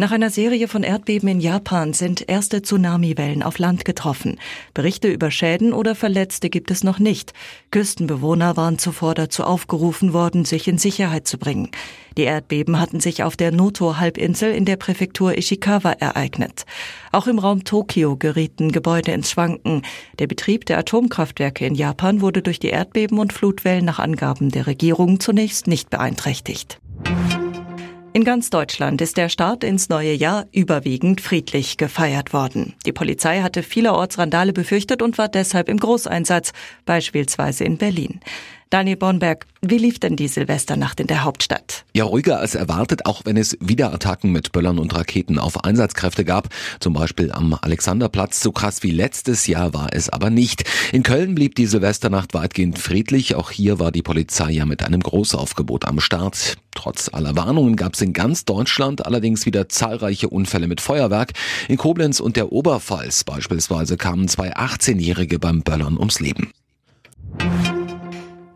Nach einer Serie von Erdbeben in Japan sind erste Tsunamiwellen auf Land getroffen. Berichte über Schäden oder Verletzte gibt es noch nicht. Küstenbewohner waren zuvor dazu aufgerufen worden, sich in Sicherheit zu bringen. Die Erdbeben hatten sich auf der Noto-Halbinsel in der Präfektur Ishikawa ereignet. Auch im Raum Tokio gerieten Gebäude ins Schwanken. Der Betrieb der Atomkraftwerke in Japan wurde durch die Erdbeben und Flutwellen nach Angaben der Regierung zunächst nicht beeinträchtigt. In ganz Deutschland ist der Start ins neue Jahr überwiegend friedlich gefeiert worden. Die Polizei hatte vielerorts Randale befürchtet und war deshalb im Großeinsatz, beispielsweise in Berlin. Daniel Bornberg, wie lief denn die Silvesternacht in der Hauptstadt? Ja, ruhiger als erwartet, auch wenn es wieder Attacken mit Böllern und Raketen auf Einsatzkräfte gab. Zum Beispiel am Alexanderplatz. So krass wie letztes Jahr war es aber nicht. In Köln blieb die Silvesternacht weitgehend friedlich. Auch hier war die Polizei ja mit einem Großaufgebot am Start. Trotz aller Warnungen gab es in ganz Deutschland allerdings wieder zahlreiche Unfälle mit Feuerwerk. In Koblenz und der Oberpfalz beispielsweise kamen zwei 18-Jährige beim Böllern ums Leben.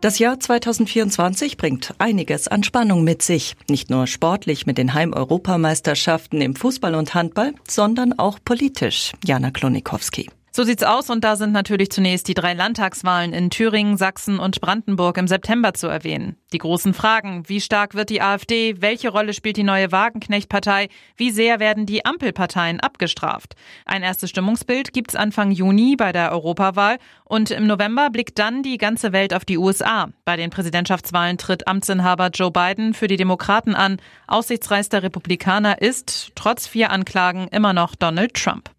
Das Jahr 2024 bringt einiges an Spannung mit sich. Nicht nur sportlich mit den Heim-Europameisterschaften im Fußball und Handball, sondern auch politisch. Jana Klonikowski. So sieht's aus und da sind natürlich zunächst die drei Landtagswahlen in Thüringen, Sachsen und Brandenburg im September zu erwähnen. Die großen Fragen, wie stark wird die AfD, welche Rolle spielt die neue Wagenknecht-Partei, wie sehr werden die Ampelparteien abgestraft. Ein erstes Stimmungsbild gibt's Anfang Juni bei der Europawahl und im November blickt dann die ganze Welt auf die USA. Bei den Präsidentschaftswahlen tritt Amtsinhaber Joe Biden für die Demokraten an. Aussichtsreichster Republikaner ist, trotz vier Anklagen, immer noch Donald Trump.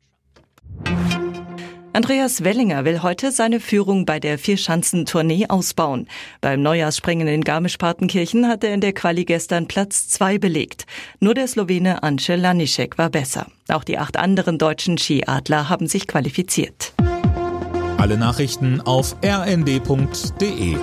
Andreas Wellinger will heute seine Führung bei der Vierschanzentournee ausbauen. Beim Neujahrsspringen in Garmisch-Partenkirchen hat er in der Quali gestern Platz zwei belegt. Nur der Slowene Ance Lanišek war besser. Auch die acht anderen deutschen Skiadler haben sich qualifiziert. Alle Nachrichten auf rnd.de